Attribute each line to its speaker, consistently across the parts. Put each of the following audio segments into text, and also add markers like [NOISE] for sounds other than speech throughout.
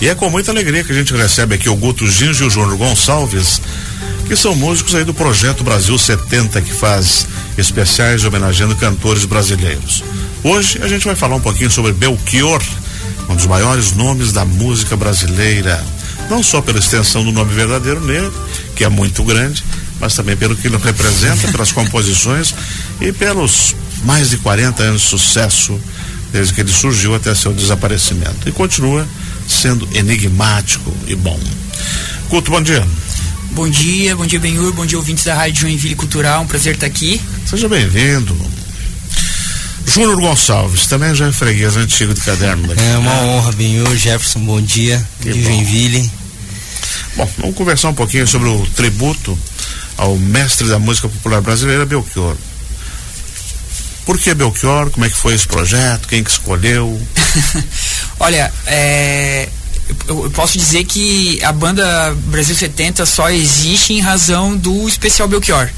Speaker 1: E é com muita alegria que a gente recebe aqui o Guto Ginge e o Júnior Gonçalves, que são músicos aí do Projeto Brasil 70, que faz especiais homenageando cantores brasileiros. Hoje a gente vai falar um pouquinho sobre Belchior, um dos maiores nomes da música brasileira. Não só pela extensão do nome verdadeiro nele, que é muito grande, mas também pelo que ele representa, pelas [LAUGHS] composições e pelos mais de 40 anos de sucesso desde que ele surgiu até seu desaparecimento. E continua sendo enigmático e bom. Culto, bom dia.
Speaker 2: Bom dia, bom dia Benhur, bom dia ouvintes da Rádio Joinville Cultural, um prazer estar aqui.
Speaker 1: Seja bem-vindo. Júnior Gonçalves, também já é freguês antigo de caderno daqui.
Speaker 3: É uma honra, Benhur, Jefferson, bom dia,
Speaker 1: Que
Speaker 3: de
Speaker 1: bom.
Speaker 3: Joinville.
Speaker 1: Bom, vamos conversar um pouquinho sobre o tributo ao mestre da música popular brasileira, Belchior. Por que Belchior? Como é que foi esse projeto? Quem que escolheu? [LAUGHS]
Speaker 2: Olha, é, eu, posso dizer que a banda Brasil 70 só existe em razão do especial Belchior.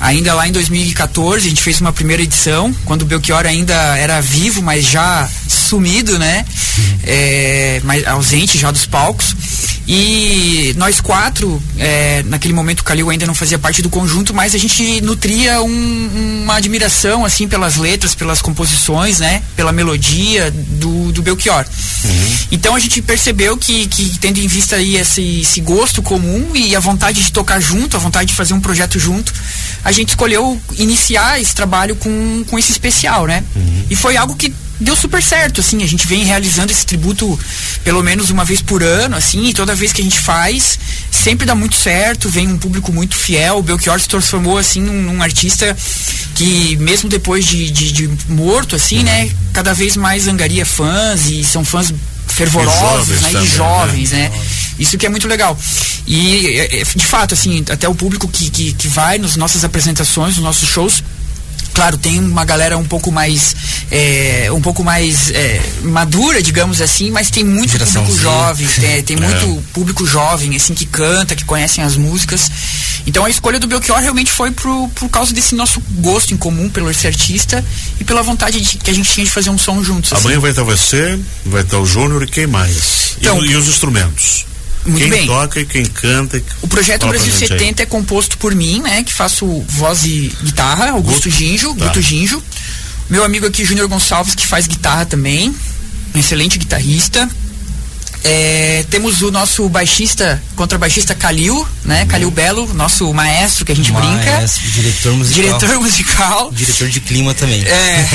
Speaker 2: Ainda lá em 2014 a gente fez uma primeira edição, quando o Belchior ainda era vivo, mas já sumido, né? É, mas ausente já dos palcos. E nós quatro, é, naquele momento o Calil ainda não fazia parte do conjunto, mas a gente nutria um- uma admiração assim pelas letras, pelas composições, né? Pela melodia do, do Belchior. Então a gente percebeu que, que tendo em vista aí esse, esse gosto comum e a vontade de tocar junto, a vontade de fazer um projeto junto, a gente escolheu iniciar esse trabalho com, com esse especial, né? E foi algo que deu super certo, assim, a gente vem realizando esse tributo pelo menos uma vez por ano, assim, e toda vez que a gente faz, sempre dá muito certo, vem um público muito fiel, o Belchior se transformou, assim, num, num artista que, mesmo depois de, de, de morto, assim, né, cada vez mais angaria fãs, e são fãs fervorosos,
Speaker 1: E jovens
Speaker 2: né,
Speaker 1: também,
Speaker 2: e
Speaker 1: né?
Speaker 2: jovens, né, isso que é muito legal. E, é, é, de fato, assim, até o público que, que, que vai nas nossas apresentações, nos nossos shows, Claro, tem uma galera um pouco mais é, um pouco mais é, madura, digamos assim, mas tem muito
Speaker 3: Geração
Speaker 2: público
Speaker 3: Z.
Speaker 2: jovem, [LAUGHS] tem, tem
Speaker 1: É.
Speaker 2: muito público jovem, assim, que canta, que conhecem as músicas. Então a escolha do Belchior realmente foi por, por causa desse nosso gosto em comum pelo esse artista e pela vontade de, que a gente tinha de fazer um som juntos. assim.
Speaker 1: Amanhã vai estar você, vai estar o Júnior e quem mais? E-
Speaker 2: Então-
Speaker 1: e, os instrumentos?
Speaker 2: Muito
Speaker 1: quem
Speaker 2: bem.
Speaker 1: toca e quem canta?
Speaker 2: O projeto Brasil
Speaker 1: gente aí.
Speaker 2: 70 é composto por mim, né? Que faço voz e guitarra, Augusto
Speaker 1: Guto.
Speaker 2: Ginjo,
Speaker 1: Tá.
Speaker 2: Guto Ginjo. Meu amigo aqui, Júnior Gonçalves, que faz guitarra também. Um excelente guitarrista. É, temos o nosso baixista, contrabaixista Calil, né? Calil Belo, nosso maestro que a gente brinca.
Speaker 3: Maestro, diretor musical.
Speaker 2: Diretor musical.
Speaker 3: Diretor de clima também.
Speaker 2: É.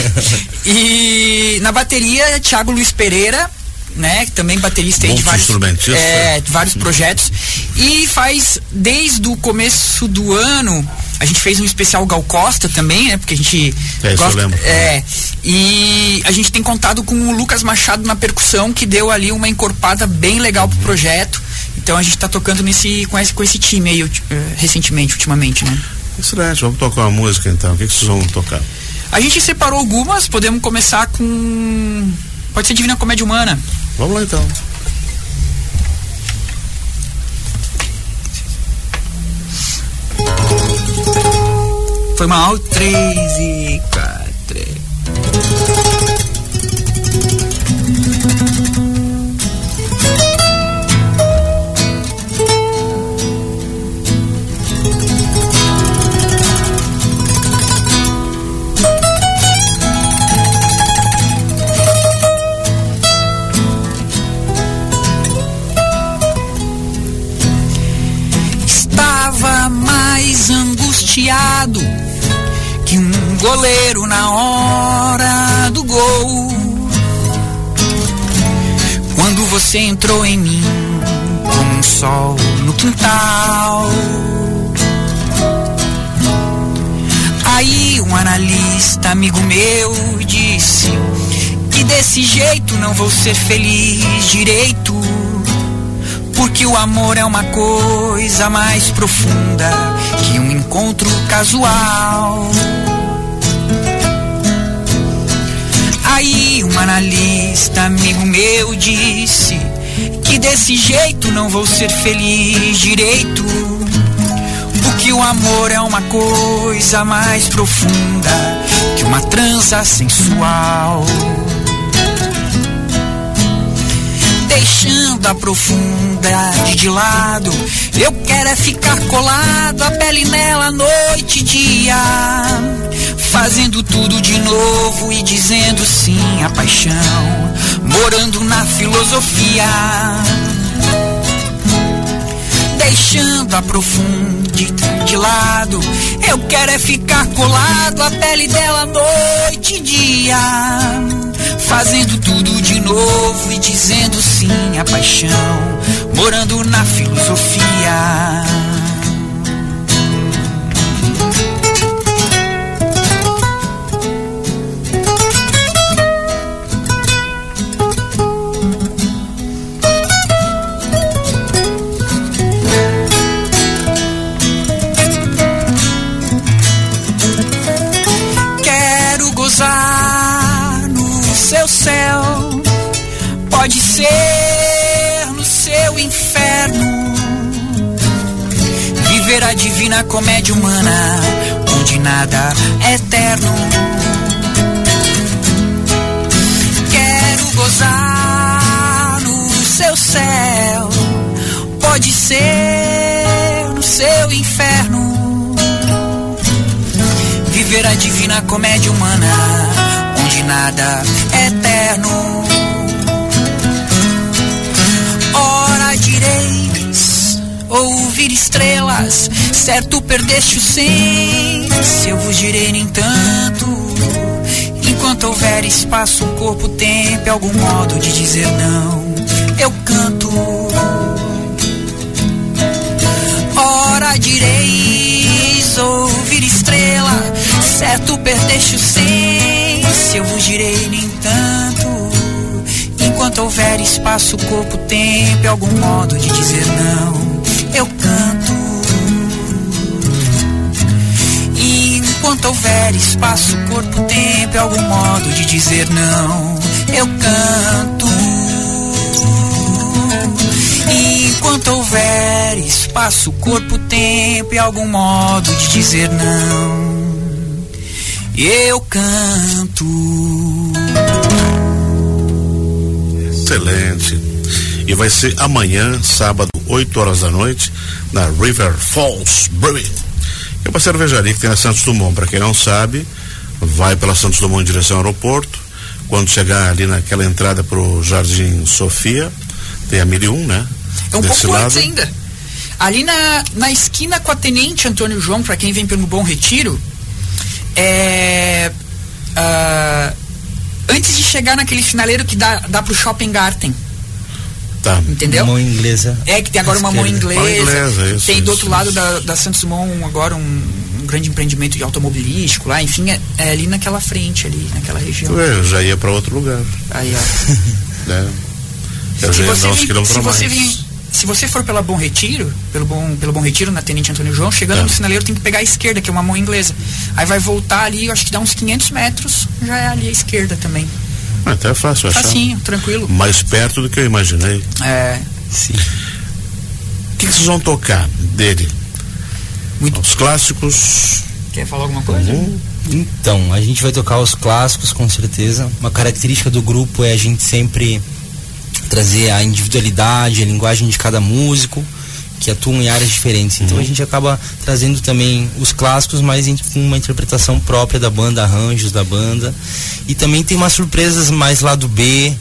Speaker 2: [LAUGHS] E na bateria, Thiago Luiz Pereira, né? Também baterista aí de vários,
Speaker 1: Multi-instrumentista.
Speaker 2: é, de vários projetos. E faz desde o começo do ano. A gente fez um especial Gal Costa também, né? Porque a gente.
Speaker 1: É, isso eu lembro.
Speaker 2: É. E a gente tem contado com o Lucas Machado na percussão, que deu ali uma encorpada bem legal pro projeto. Então a gente tá tocando nesse, com, esse, com esse time aí eh, recentemente, ultimamente, né?
Speaker 1: Excelente, vamos tocar uma música então. O que, que vocês vão tocar?
Speaker 2: A gente separou algumas, podemos começar com. Pode ser Divina Comédia Humana.
Speaker 1: Vamos lá então.
Speaker 2: Foi mal. Três e quatro. Você entrou em mim como um sol no quintal. Aí um analista amigo meu disse que desse jeito não vou ser feliz direito. Porque o amor é uma coisa mais profunda que um encontro casual. Aí um analista amigo meu disse que desse jeito não vou ser feliz direito. Porque o amor é uma coisa mais profunda que uma trança sensual. Deixa deixando a profundidade de lado. Eu quero é ficar colado, a pele nela noite e dia, fazendo tudo de novo e dizendo sim à paixão, morando na filosofia. Deixando a profundidade de lado, eu quero é ficar colado, a pele dela noite e dia fazendo tudo de novo e dizendo sim à paixão, morando na filosofia. Comédia humana, onde nada é eterno. Quero gozar no seu céu, pode ser no seu inferno viver a divina comédia humana, onde nada é eterno. Ouvir estrelas, certo perdeste o senso, eu vos direi nem tanto. Enquanto houver espaço, corpo, tempo, algum modo de dizer não, eu canto. Ora direis, ouvir estrela, certo perdeste o senso, eu vos direi nem tanto. Enquanto houver espaço, corpo, tempo, algum modo de dizer não, Enquanto houver espaço, corpo, tempo, e algum modo de dizer não, eu canto. Enquanto houver espaço, corpo, tempo e algum modo de dizer não, eu canto.
Speaker 1: Excelente. E vai ser amanhã, sábado, 8 horas da noite, na River Falls Brewing. É uma cervejaria que tem na Santos Dumont. Para quem não sabe, vai pela Santos Dumont em direção ao aeroporto. Quando chegar ali naquela entrada pro Jardim Sofia, tem a 1001, né?
Speaker 2: É um
Speaker 1: Desse
Speaker 2: pouco
Speaker 1: lado.
Speaker 2: antes ainda. Ali na, na esquina com a Tenente Antônio João, para quem vem pelo Bom Retiro, é. ah, antes de chegar naquele finaleiro que dá, dá pro Shopping Garten,
Speaker 1: Tá.
Speaker 2: entendeu?
Speaker 3: Mão inglesa.
Speaker 2: É, que tem agora uma mão inglesa.
Speaker 1: Mão inglesa, isso,
Speaker 2: tem do
Speaker 1: isso,
Speaker 2: outro lado
Speaker 1: isso.
Speaker 2: da, da Santos Dumont agora um, um grande empreendimento de automobilístico lá. Enfim, é, é ali naquela frente, ali, naquela região.
Speaker 1: Eu já ia para outro lugar.
Speaker 2: Aí, ó. [LAUGHS]
Speaker 1: Né? Eu
Speaker 2: se
Speaker 1: já ia
Speaker 2: você, vem- se você vem- se você for pela Bom Retiro, pelo Bom, pelo Bom Retiro, na Tenente Antônio João, chegando
Speaker 1: Tá.
Speaker 2: no sinaleiro tem que pegar a esquerda, que é uma mão inglesa. Aí vai voltar ali, eu acho que dá uns 500 metros, já é ali a esquerda também.
Speaker 1: Até é fácil achar.
Speaker 2: Facinho, tranquilo.
Speaker 1: Mais perto do que eu imaginei.
Speaker 2: É,
Speaker 3: Sim.
Speaker 1: O que, que vocês vão tocar dele?
Speaker 2: Muito.
Speaker 1: Os clássicos.
Speaker 2: quer falar alguma coisa?
Speaker 1: Uhum.
Speaker 3: Então, a gente vai tocar os clássicos com certeza. Uma característica do grupo é a gente sempre trazer a individualidade, a linguagem de cada músico que atuam em áreas diferentes. Então a gente acaba trazendo também os clássicos, mas com uma interpretação própria da banda, arranjos da banda. E também tem umas surpresas mais lado B.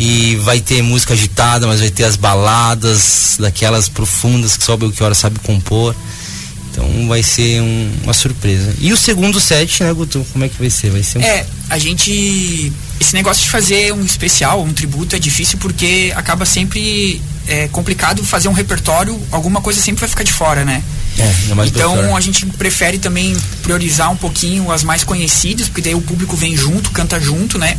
Speaker 3: E vai ter música agitada, mas vai ter as baladas, daquelas profundas que só o Belchior sabe compor. Então vai ser um- uma surpresa. E o segundo set, né, Guto? Como é que vai ser? Vai ser um
Speaker 2: É, a gente. Esse negócio de fazer um especial, um tributo, é difícil porque acaba sempre é, complicado fazer um repertório, alguma coisa sempre vai ficar de fora, né?
Speaker 3: É,
Speaker 2: Então a gente prefere também priorizar um pouquinho as mais conhecidas, porque daí o público vem junto, canta junto, né?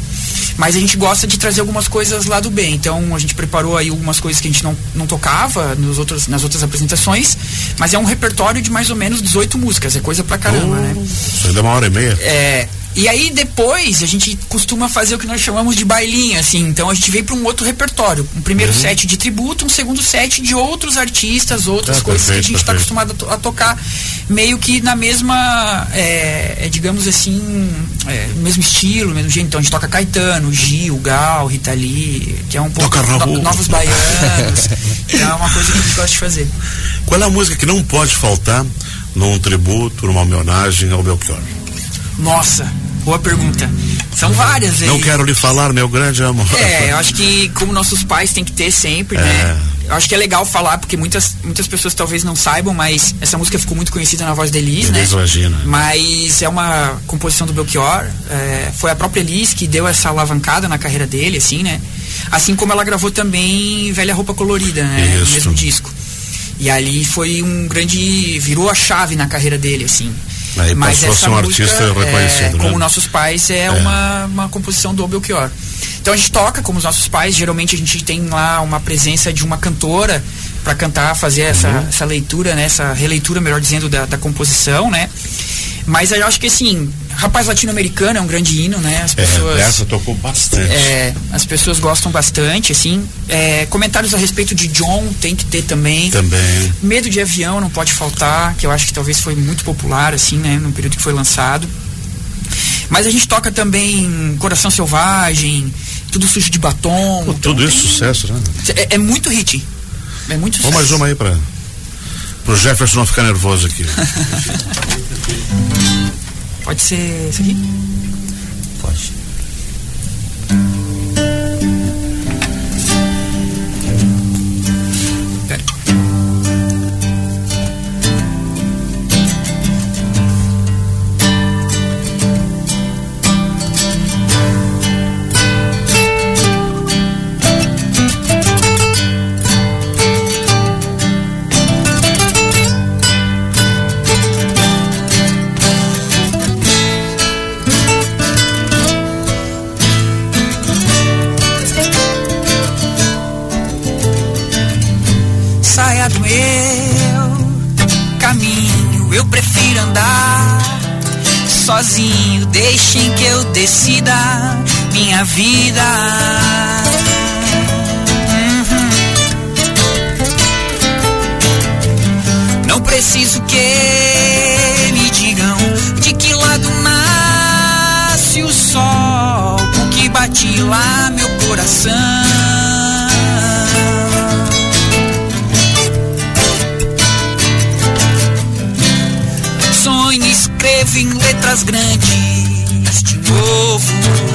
Speaker 2: Mas a gente gosta de trazer algumas coisas lá do bem. Então a gente preparou aí algumas coisas que a gente não, não tocava nos outros, nas outras apresentações, mas é um repertório de mais ou menos 18 músicas, é coisa pra caramba, né?
Speaker 1: Isso aí dá uma hora e meia.
Speaker 2: É, E aí depois a gente costuma fazer o que nós chamamos de bailinho, assim. Então a gente vem para um outro repertório. Um primeiro
Speaker 1: Uhum.
Speaker 2: set de tributo, um segundo set de outros artistas, outras
Speaker 1: Ah,
Speaker 2: coisas
Speaker 1: perfeito,
Speaker 2: que a gente está acostumado a, to- a tocar meio que na mesma, é, é, digamos assim, é, no mesmo estilo, mesmo jeito. Então a gente toca Caetano, Gil, Gal, Rita Lee, que é um pouco no- novos baianos. que é uma coisa que a gente gosta de fazer.
Speaker 1: Qual é a música que não pode faltar num tributo, numa homenagem ao Belchior?
Speaker 2: Nossa, boa pergunta. São várias.
Speaker 1: Não quero lhe falar, meu grande amor.
Speaker 2: É, eu acho que como nossos pais têm que ter sempre,
Speaker 1: É.
Speaker 2: né? Eu acho que é legal falar, porque muitas, muitas pessoas talvez não saibam, mas essa música ficou muito conhecida na voz da Elis, né?
Speaker 1: Elis Regina.
Speaker 2: Mas é uma composição do Belchior. é, foi a própria Elis que deu essa alavancada na carreira dele, assim, né? Assim como ela gravou também Velha Roupa Colorida, né? No
Speaker 1: Isso.
Speaker 2: mesmo disco. E ali foi um grande. virou a chave na carreira dele, assim.
Speaker 1: Aí passou a ser um artista reconhecido,
Speaker 2: é,
Speaker 1: né?
Speaker 2: Como nossos pais, é, Uma, uma composição do Belchior. Então a gente toca como os nossos pais, geralmente a gente tem lá uma presença de uma cantora para cantar, fazer essa,
Speaker 1: Uhum.
Speaker 2: essa leitura, né? Essa releitura, melhor dizendo, da, da composição, né? Mas eu acho que assim, Rapaz Latino-Americano é um grande hino, né? As pessoas.
Speaker 1: É, essa tocou bastante.
Speaker 2: É, as pessoas gostam bastante, assim. É, comentários a respeito de John tem que ter também.
Speaker 1: Também.
Speaker 2: Medo de avião não pode faltar, que eu acho que talvez foi muito popular, assim, né? No período que foi lançado. Mas a gente toca também Coração Selvagem, Tudo Sujo de Batom.
Speaker 1: Pô,
Speaker 2: então
Speaker 1: tudo isso
Speaker 2: tem-
Speaker 1: sucesso, né?
Speaker 2: É, é muito hit. É muito sucesso.
Speaker 1: Vamos mais uma aí pra, pro Jefferson não ficar nervoso aqui. [LAUGHS]
Speaker 2: Pode ser isso aqui? Sozinho. Deixem que eu decida minha vida. Uhum. Não preciso que me digam de que lado nasce o sol, porque bate lá meu coração. Em letras grandes. De novo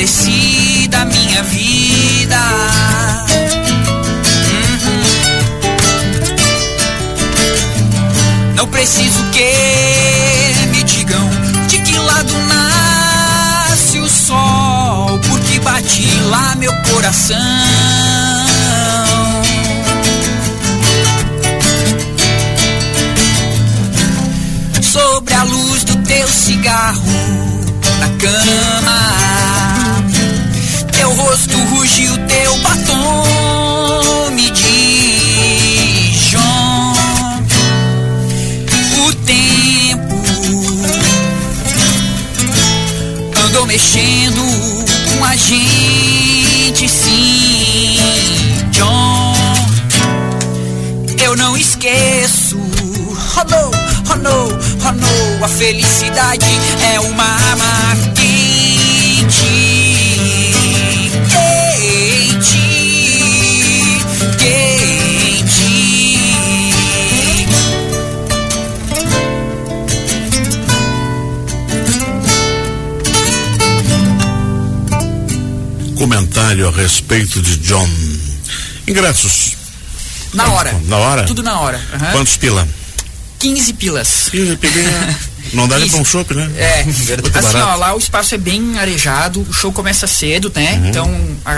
Speaker 2: Deixem que eu decida a minha vida. Uhum. Não preciso que me digam de que lado nasce o sol, porque bate lá meu coração. mexendo com a gente, sim. John, eu não esqueço. Oh no, oh no, oh no, a felicidade é uma arma
Speaker 1: Comentário a respeito de John. Ingressos.
Speaker 2: Na hora.
Speaker 1: Na hora?
Speaker 2: Tudo na hora. Aham.
Speaker 1: Quantos pila?
Speaker 2: 15 pilas.
Speaker 1: 15 pilinha. [LAUGHS] Não dá nem pra um chopp, né?
Speaker 2: É, [LAUGHS]
Speaker 1: Muito
Speaker 2: assim, ó, lá o espaço é bem arejado, o show começa cedo, né?
Speaker 1: Uhum.
Speaker 2: Então, a-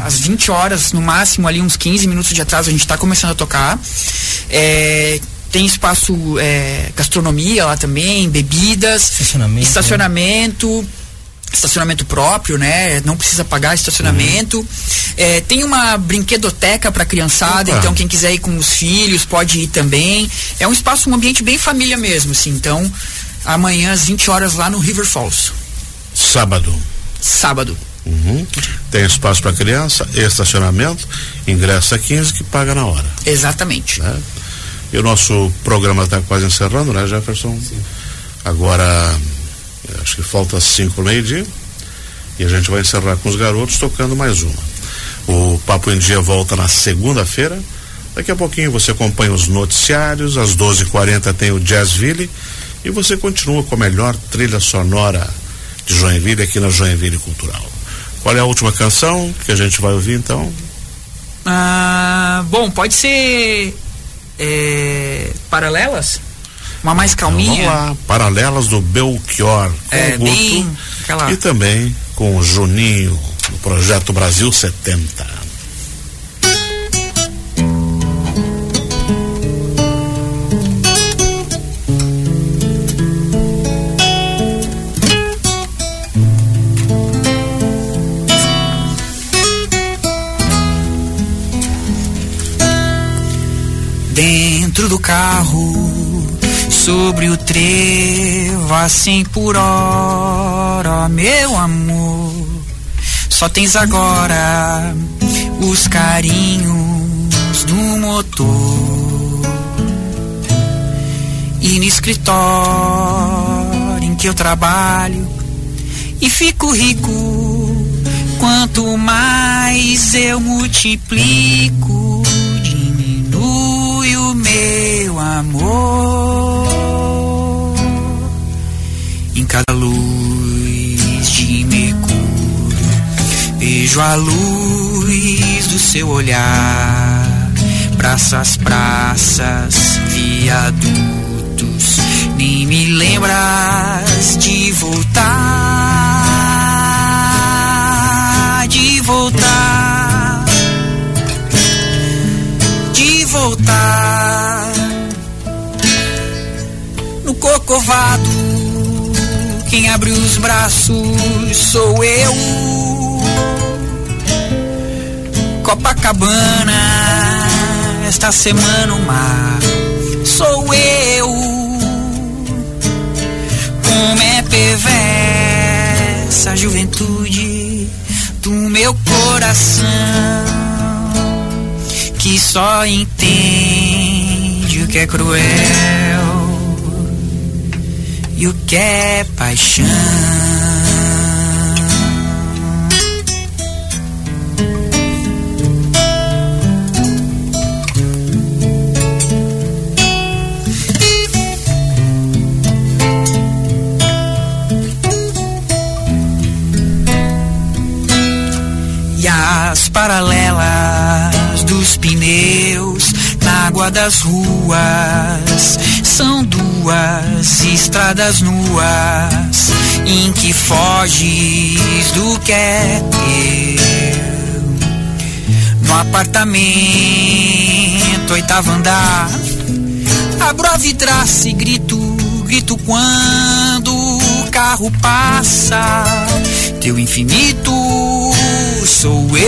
Speaker 2: a- às 20 horas, no máximo, ali uns 15 minutos de atraso, a gente tá começando a tocar. É, tem espaço, é, gastronomia lá também, bebidas,
Speaker 3: Estacionamento,
Speaker 2: estacionamento, estacionamento próprio, né? Não precisa pagar estacionamento. É, tem uma brinquedoteca para criançada,
Speaker 1: Opa.
Speaker 2: então quem quiser ir com os filhos pode ir também. É um espaço, um ambiente bem família mesmo, assim. Então, amanhã às 20 horas lá no River Falls,
Speaker 1: Sábado.
Speaker 2: sábado.
Speaker 1: Uhum. Tem espaço para criança, estacionamento, ingresso a 15 que paga na hora.
Speaker 2: Exatamente.
Speaker 1: né? E o nosso programa está quase encerrando, né, Jefferson? Agora, eh, acho que falta cinco meio-dia. E a gente vai encerrar com os garotos tocando mais uma. O Papo em Dia volta na segunda-feira. Daqui a pouquinho você acompanha os noticiários. Às 12h40 tem o Jazzville. E você continua com a melhor trilha sonora de Joinville aqui na Joinville Cultural. Qual é a última canção que a gente vai ouvir então?
Speaker 2: Ah, bom, pode ser é, paralelas? Uma mais
Speaker 1: Então, vamos
Speaker 2: calminha?
Speaker 1: lá, Paralelas do Belchior com
Speaker 2: É,
Speaker 1: o Guto
Speaker 2: bem aquela-
Speaker 1: e também com o Juninho do Projeto Brasil 70.
Speaker 2: Dentro do carro, sobre o trevo a 100 por hora, meu amor. Só tens agora os carinhos do motor. E no escritório em que eu trabalho e fico rico. Quanto mais eu multiplico, diminui o meu amor. Vejo a luz do seu olhar. Praças, praças, viadutos, nem me lembras de voltar, de voltar, de voltar no corcovado. Quem abre os braços sou eu. Copacabana, esta semana o mar sou eu. Como é perversa a juventude do meu coração, que só entende o que é cruel e o que é paixão. Paralelas dos pneus na água das ruas são duas estradas nuas em que foges do que é teu. No apartamento, oitavo andar, abro a vidraça e grito, grito quando o carro passa. Teu infinito sou eu,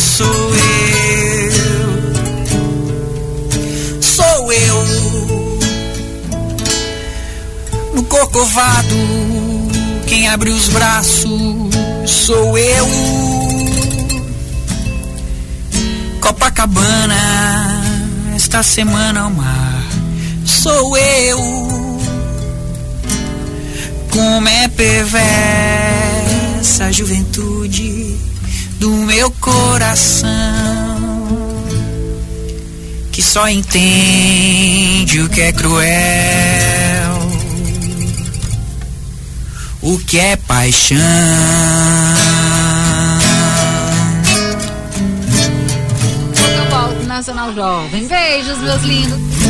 Speaker 2: sou eu, sou eu. No corcovado, quem abre os braços sou eu. Copacabana, esta semana o mar sou eu. Como é perversa a juventude do meu coração, que só entende o que é cruel, o que é paixão.
Speaker 4: Nacional Jovem. Beijos, meus lindos.